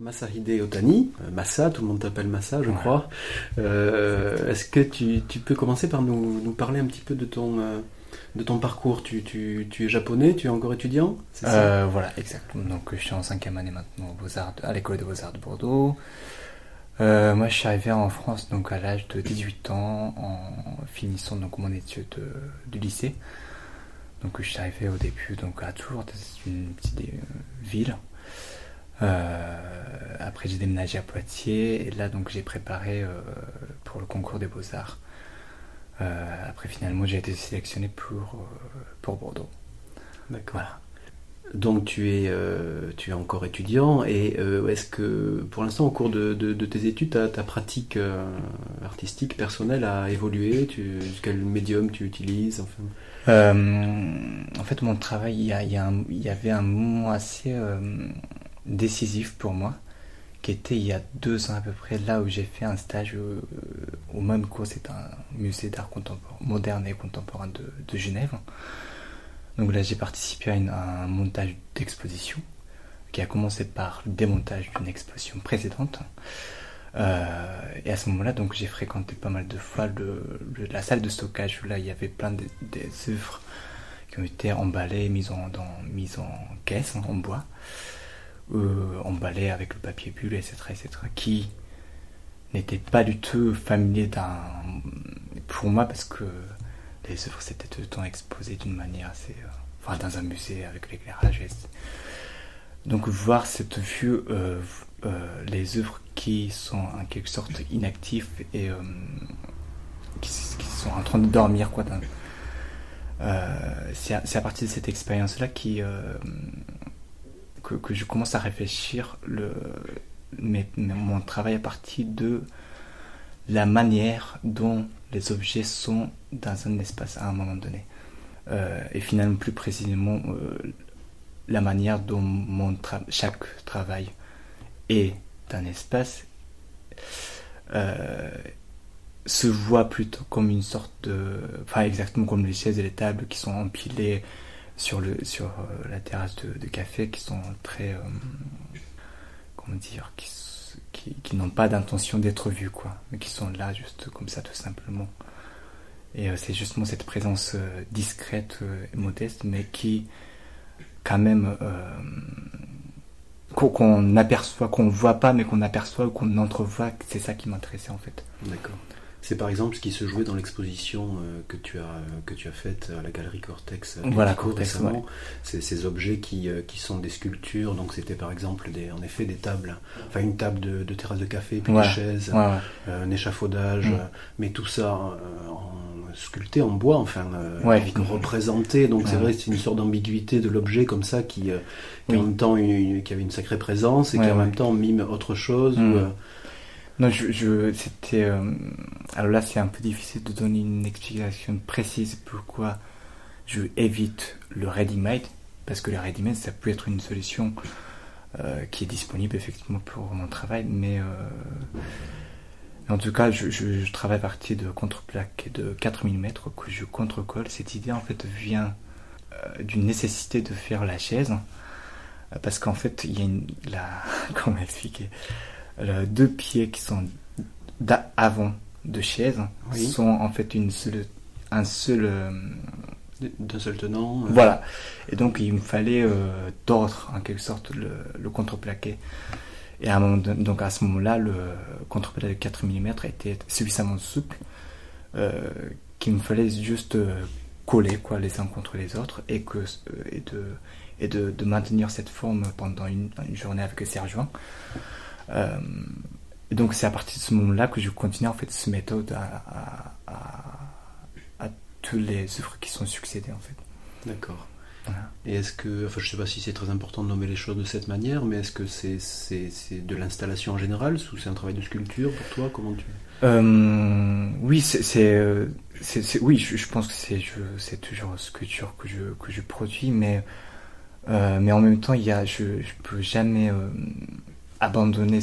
Masahide Otani, euh, Massa, tout le monde t'appelle Massa, je crois. Euh, est-ce que tu, peux commencer par nous, parler un petit peu de ton, euh, de ton parcours? Tu, es japonais, tu es encore étudiant Voilà, exactement. Donc je suis en cinquième année maintenant Beaux -Arts, à l'école de Beaux-Arts de Bordeaux. moi je suis arrivé en France donc à l'âge de 18 ans en finissant donc mon étude du lycée. Donc je suis arrivé au début donc à Tours, c'est une petite ville euh, après, j'ai déménagé à Poitiers et là, donc, j'ai préparé euh, pour le concours des Beaux-Arts. Euh, après, finalement, j'ai été sélectionné pour, pour Bordeaux. D'accord. Donc tu es, tu es encore étudiant et est-ce que pour l'instant au cours de, de, tes études ta, ta pratique artistique personnelle a évolué? Tu, Quel médium tu utilises enfin... En fait mon travail, il y, il y, avait un moment assez décisif pour moi, qui était il y a deux ans à peu près, là où j'ai fait un stage au, même cours, c'est un musée d'art contemporain, moderne et contemporain de, Genève. Donc là, j'ai participé à, un montage d'exposition qui a commencé par le démontage d'une exposition précédente. Euh, et à ce moment-là, donc j'ai fréquenté pas mal de fois le, la salle de stockage où là il y avait plein de, qui ont été emballées, mises en, mises en caisse en bois euh, emballé avec le papier bulle, etc., etc., qui n'était pas du tout familier d'un. pour moi, parce que les œuvres s'étaient tout le temps exposées d'une manière assez. Euh, enfin, dans un musée avec l'éclairage. Donc, voir cette vue, euh, euh, les œuvres qui sont en quelque sorte inactives et qui, qui, sont en train de dormir, quoi. c'est à, à, partir de cette expérience-là qui que, je commence à réfléchir mon travail à partir de la manière dont les objets sont dans un espace à un moment donné. Euh, et finalement, plus précisément, euh, la manière dont chaque travail est un espace euh, se voit plutôt comme une sorte de. Enfin, exactement comme les chaises et les tables qui sont empilées sur, le, sur euh, la terrasse de, café qui sont très. Euh, comment dire qui, qui, n'ont pas d'intention d'être vus, quoi, mais qui sont là juste comme ça, tout simplement. Et euh, c'est justement cette présence discrète et modeste, mais qui, quand même, qu'on aperçoit, qu'on voit pas, mais qu'on aperçoit ou qu'on entrevoit, c'est ça qui m'intéressait en fait. D'accord. C'est par exemple ce qui se jouait dans l'exposition euh, que tu as que tu as faite à la galerie Cortex. Euh, voilà, Cortex, récemment. C'est ces objets qui, euh, qui sont des sculptures. Donc c'était par exemple des, en effet des tables, enfin une table de, terrasse de café, puis des chaises, un échafaudage, mm. mais tout ça en, sculpté en bois, enfin représenté. Donc c'est vrai, c'est une sorte d'ambiguïté de l'objet comme ça qui, qui en même temps qui avait une sacrée présence et qui en même temps mime autre chose. Mm. Non, je, je c'était. Euh, alors là, c'est un peu difficile de donner une explication précise pourquoi je évite le ready-made, parce que le ready-made, ça peut être une solution euh, qui est disponible effectivement pour mon travail, mais euh, en tout cas, je, je, travaille à partir de contreplaques de 4 mm que je contre-colle. Cette idée, en fait, vient d'une nécessité de faire la chaise, parce qu'en fait, il y a une. La, comment expliquer? euh, deux pieds qui sont d'avant de chaise sont en fait une seule, un seul euh, d'un seul tenant. Euh. Voilà. Et donc il me fallait tordre en quelque sorte le, le contreplaqué. Et à, un moment donc à ce moment-là, le contreplaqué de 4 mm était suffisamment souple qu'il me fallait juste coller quoi, les uns contre les autres et, que, et, de, et de, de maintenir cette forme pendant une, une journée avec Serge euh, et donc c'est à partir de ce moment-là que je continue en fait cette méthode à, à, tous les œuvres qui sont succédées en fait. D'accord. Et est-ce que, enfin je sais pas si c'est très important de nommer les choses de cette manière, mais est-ce que c'est c'est, de l'installation en général ou c'est un travail de sculpture pour toi Comment tu euh, Oui, c'est, c'est, oui, je, pense que c'est c'est toujours sculpture que je que je produis, mais euh, mais en même temps il y a je je peux jamais abandonner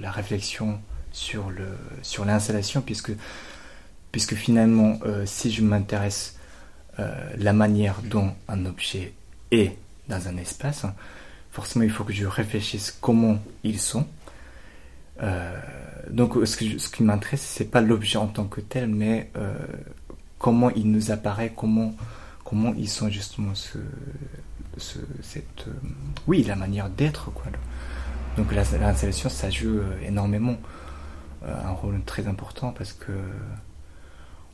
la réflexion sur le sur l'installation puisque finalement euh, si je m'intéresse euh, la manière dont un objet est dans un espace forcément il faut que je réfléchisse comment ils sont. donc ce, que ce qui m'intéresse, c'est pas l'objet en tant que tel, mais comment il nous apparaît, comment, ils sont justement ce, cette, oui, la manière d'être. quoi. Donc l'installation, ça joue énormément un rôle très important parce que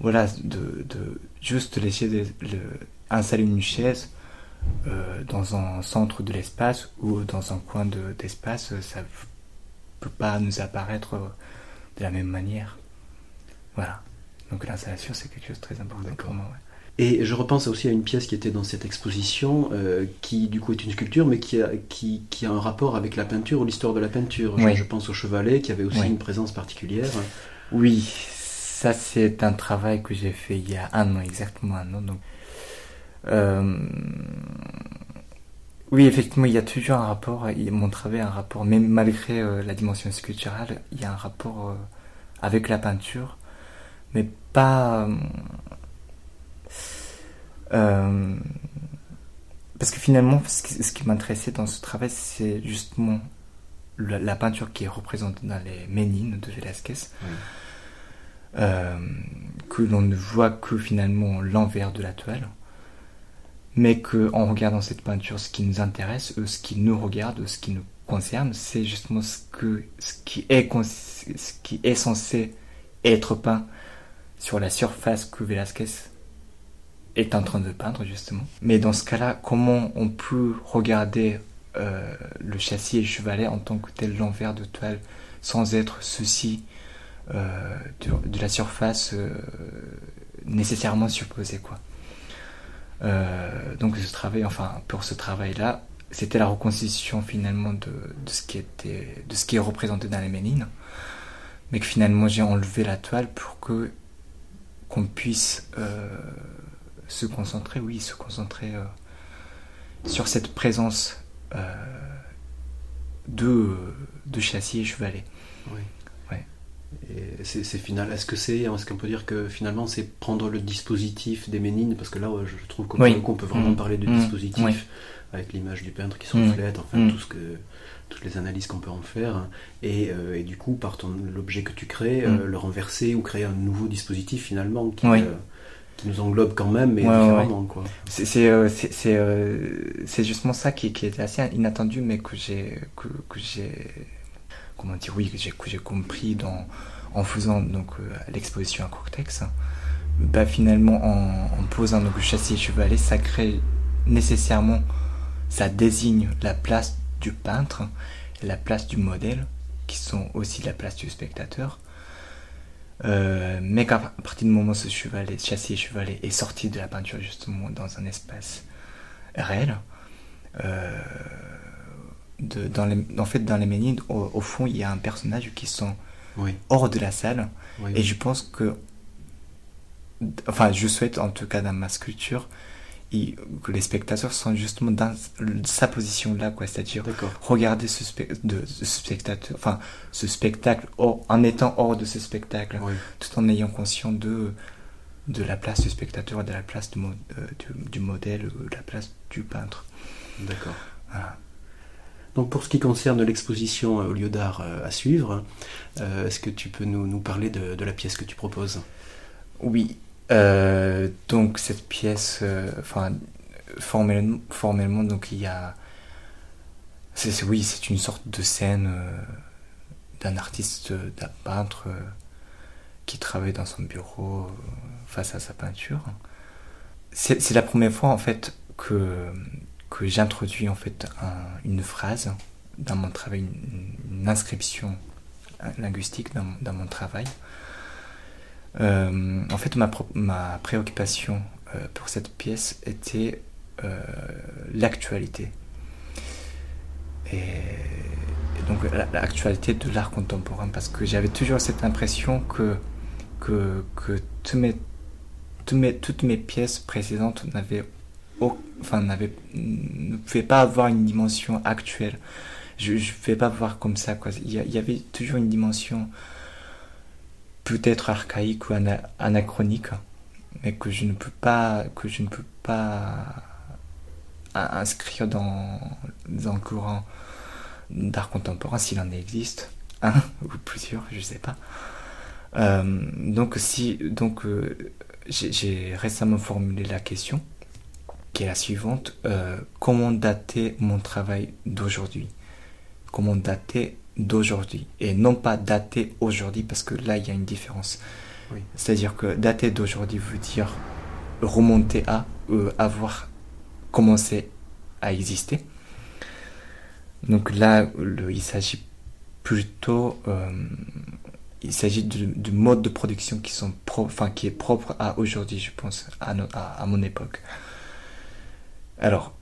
voilà, de, de juste laisser de, installer une chaise euh, dans un centre de l'espace ou dans un coin d'espace, ça peut pas nous apparaître de la même manière. Voilà. Donc l'installation, c'est quelque chose de très important pour moi. Et je repense aussi à une pièce qui était dans cette exposition, euh, qui du coup est une sculpture, mais qui a, qui, qui a un rapport avec la peinture ou l'histoire de la peinture. Je, pense au chevalet, qui avait aussi une présence particulière. Oui, ça, c'est un travail que j'ai fait il y a un an, exactement un an. Donc, euh, oui, effectivement, il y a toujours un rapport, mon travail a un rapport, même malgré euh, la dimension sculpturale, il y a un rapport avec la peinture, mais pas. Parce que finalement, ce qui, m'intéressait dans ce travail, c'est justement la, peinture qui est représentée dans les Ménines de Velázquez. Euh, que l'on ne voit que finalement l'envers de la toile, mais que en regardant cette peinture, ce qui nous intéresse, ce qui nous regarde, ce qui nous concerne, c'est justement ce que ce qui est ce qui est censé être peint sur la surface que Velázquez est en train de peindre justement. Mais dans ce cas-là, comment on peut regarder euh, le châssis et le chevalet en tant que tel l'envers de toile sans être ceci euh, de, la surface euh, nécessairement supposée quoi. Donc ce travail, enfin pour ce travail-là, c'était la reconstitution finalement de, ce qui était, de ce qui est représenté dans les Ménines, mais que finalement j'ai enlevé la toile pour que qu'on puisse se concentrer, oui, se concentrer sur cette présence de, de châssis et chevalet. Oui c'est final. Est-ce que c'est, est-ce qu'on peut dire que finalement c'est prendre le dispositif des Ménines, parce que là je trouve qu'on peut vraiment mmh. parler de mmh. dispositif avec l'image du peintre qui se mmh. reflète, enfin tout ce que toutes les analyses qu'on peut en faire, et, euh, et du coup par l'objet que tu crées, euh, le renverser ou créer un nouveau dispositif finalement qui, euh, qui nous englobe quand même, mais différemment quoi. C'est c'est justement ça qui, qui était assez inattendu, mais que j'ai que, que j'ai comment dire, oui, que j'ai compris dans, en faisant donc euh, l'exposition à Cortex. Bah, finalement, en, posant donc, le châssis et chevalet, ça crée nécessairement, ça désigne la place du peintre, la place du modèle, qui sont aussi la place du spectateur. Euh, mais qu'à partir du moment où ce chevalet, châssis et chevalet est sorti de la peinture justement dans un espace réel, euh, dans les, en fait, dans les Ménides, au, fond, il y a un personnage qui sont hors de la salle. Et je pense que, enfin, je souhaite en tout cas dans ma sculpture, que les spectateurs sont justement dans sa position là, quoi. C'est-à-dire regarder ce, de, ce, spectateur, enfin, ce spectacle en étant hors de ce spectacle, tout en ayant conscience de de la place du spectateur, de la place du, euh, du, modèle, de la place du peintre. D'accord. Voilà. Donc pour ce qui concerne l'exposition au lieu d'art euh, à suivre, euh, est-ce que tu peux nous, parler de, la pièce que tu proposes? Oui, euh, donc cette pièce, enfin formellement, donc il y a, oui, c'est une sorte de scène d'un artiste, d'un peintre qui travaille dans son bureau face à sa peinture. C'est la première fois en fait que que j'introduis en fait une phrase dans mon travail, une, inscription linguistique dans, mon travail. Euh, en fait, ma, ma préoccupation euh, pour cette pièce était euh, l'actualité. Et, donc l'actualité de l'art contemporain, parce que j'avais toujours cette impression que, que, que mes, mes, toutes mes pièces précédentes n'avaient enfin, ne pouvait pas avoir une dimension actuelle. Je ne vais pas voir comme ça. Quoi. Il, y avait toujours une dimension peut-être archaïque ou anachronique, mais que je ne peux pas, que je ne peux pas inscrire dans, dans le courant d'art contemporain s'il en existe un ou plusieurs, je sais pas. Euh, donc si donc euh, j'ai récemment formulé la question qui est la suivante euh, comment dater mon travail d'aujourd'hui? Comment dater d'aujourd'hui et non pas dater aujourd'hui parce que là il y a une différence. C'est-à-dire que dater d'aujourd'hui veut dire remonter à avoir commencé à exister. Donc là, il s'agit plutôt, euh, il s'agit de, modes de production qui sont enfin qui est propre à aujourd'hui, je pense, à, à, mon époque. Alors,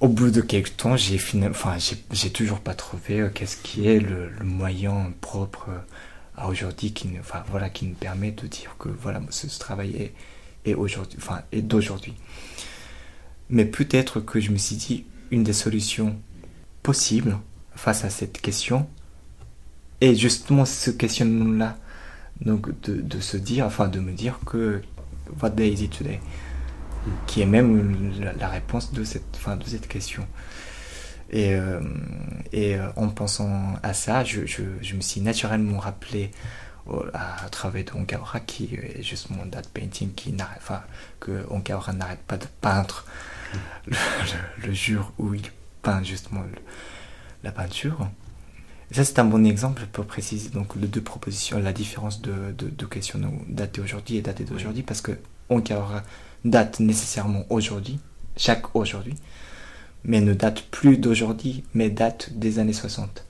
au bout de quelques temps, j'ai enfin, j'ai toujours pas trouvé euh, qu'est-ce qui est le, moyen propre à aujourd'hui qui, enfin voilà, qui nous permet de dire que voilà, ce, travail est, est aujourd'hui, enfin, est d'aujourd'hui. Mais peut-être que je me suis dit une des solutions possibles face à cette question, et justement ce questionnement-là, donc de, de, se dire, enfin de me dire que What day is it today? Qui est même la, réponse de cette, enfin, de cette question. Et, euh, et euh, en pensant à ça, je, je, je, me suis naturellement rappelé à travers de Onkaora qui est justement date painting qui enfin que Onkaora n'arrête pas de peindre le, jour où il peint justement la peinture ça, c'est un bon exemple pour préciser donc les deux propositions, la différence de, de, questions datées aujourd'hui et datées d'aujourd'hui, parce que Onkaora date nécessairement aujourd'hui, chaque aujourd'hui, mais ne date plus d'aujourd'hui, mais date des années 60.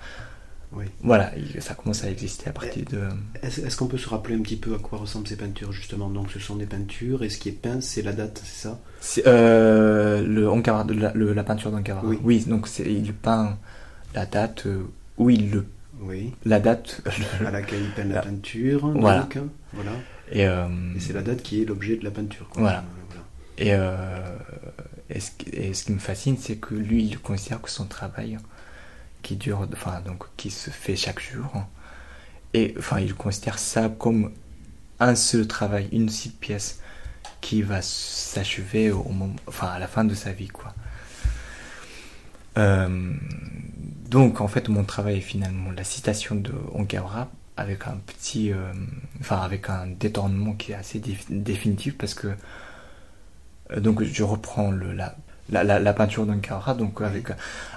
Oui. Voilà, ça commence à exister à partir de. Est-ce qu'on peut se rappeler un petit peu à quoi ressemblent ces peintures justement? Donc, ce sont des peintures et ce qui est peint, c'est la date, c'est ça? Euh, le, la, la, peinture d'Ankara. Oui. oui, donc il peint la date euh, oui, le, oui. la date à laquelle il peint la peinture. Voilà. Hein, voilà. Et, euh, et c'est la date qui est l'objet de la peinture. Voilà. Et, euh, et, ce, et, ce, qui me fascine, c'est que lui, il considère que son travail, qui dure, enfin donc qui se fait chaque jour, et enfin il considère ça comme un seul travail, une seule pièce qui va s'achever au moment, enfin à la fin de sa vie, quoi. Euh, donc en fait mon travail est finalement la citation de Onkaura avec un petit, euh, enfin avec un détournement qui est assez définitif parce que euh, donc je reprends le, la, la, la, peinture d'Onkaura donc avec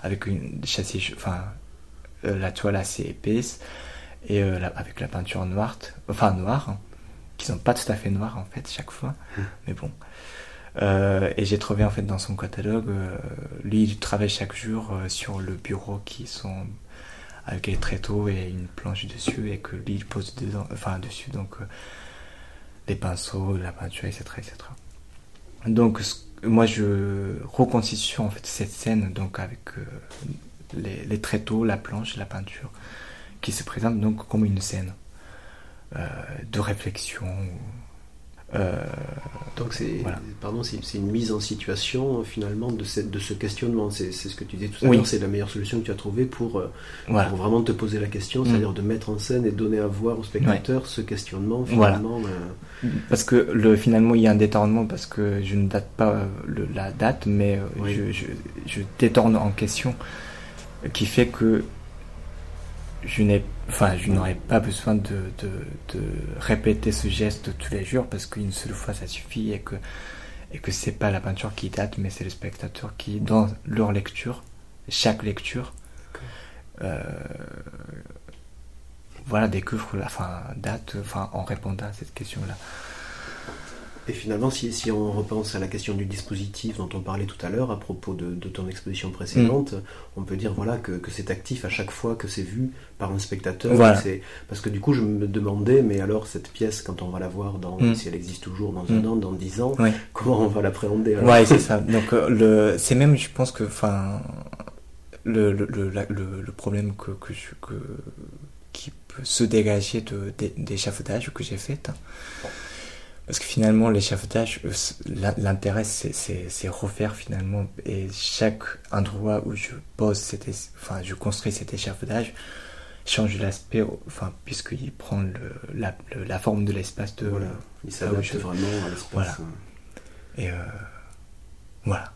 avec une châssis, enfin euh, la toile assez épaisse et avec la peinture noire, enfin noire, hein, qui sont pas tout à fait noires en fait chaque fois, mmh. mais bon. Et j'ai trouvé en fait dans son catalogue, lui il travaille chaque jour sur le bureau qui sont avec les tréteaux et une planche dessus et que lui il pose enfin dessus donc les pinceaux, la peinture, etc. etc. Donc moi je reconstitue en fait cette scène donc avec les, les, tréteaux, la planche, la peinture qui se présente donc comme une scène de réflexion. Euh, donc c'est pardon, c'est une mise en situation finalement de, cette, de ce questionnement. C'est ce que tu disais tout à l'heure, c'est la meilleure solution que tu as trouvée pour, euh, pour, vraiment te poser la question, mm. c'est-à-dire de mettre en scène et donner à voir au spectateur ce questionnement finalement. Euh, parce que le, finalement il y a un détournement parce que je ne date pas la date, mais je, je, je détourne en question qui fait que je n'ai enfin je n'aurais pas besoin de, de, de, répéter ce geste tous les jours parce qu'une seule fois ça suffit et que et que c'est pas la peinture qui date mais c'est le spectateur qui dans leur lecture chaque lecture euh, voilà découvre la fin date enfin en répondant à cette question là et finalement, si, si, on repense à la question du dispositif dont on parlait tout à l'heure à propos de, de, ton exposition précédente, mm. on peut dire voilà que, que c'est actif à chaque fois que c'est vu par un spectateur. Parce que du coup, je me demandais, mais alors cette pièce, quand on va la voir, dans, mm. si elle existe toujours dans un mm. an, dans dix ans, comment on va l'appréhender Ouais, c'est ça. Donc euh, le, c'est même, je pense que, enfin, le, le, le, le, problème que, que, que, qui peut se dégager de, des échafaudages que j'ai fait. Hein, parce que finalement, l'échafaudage, euh, l'intérêt, c'est refaire finalement. Et chaque endroit où je pose, cet, enfin, je construis cet échafaudage, change l'aspect, enfin, puisqu'il prend le, la, la, forme de l'espace de. Voilà, il s'adapte vraiment à l'espace. Voilà. Et euh, voilà.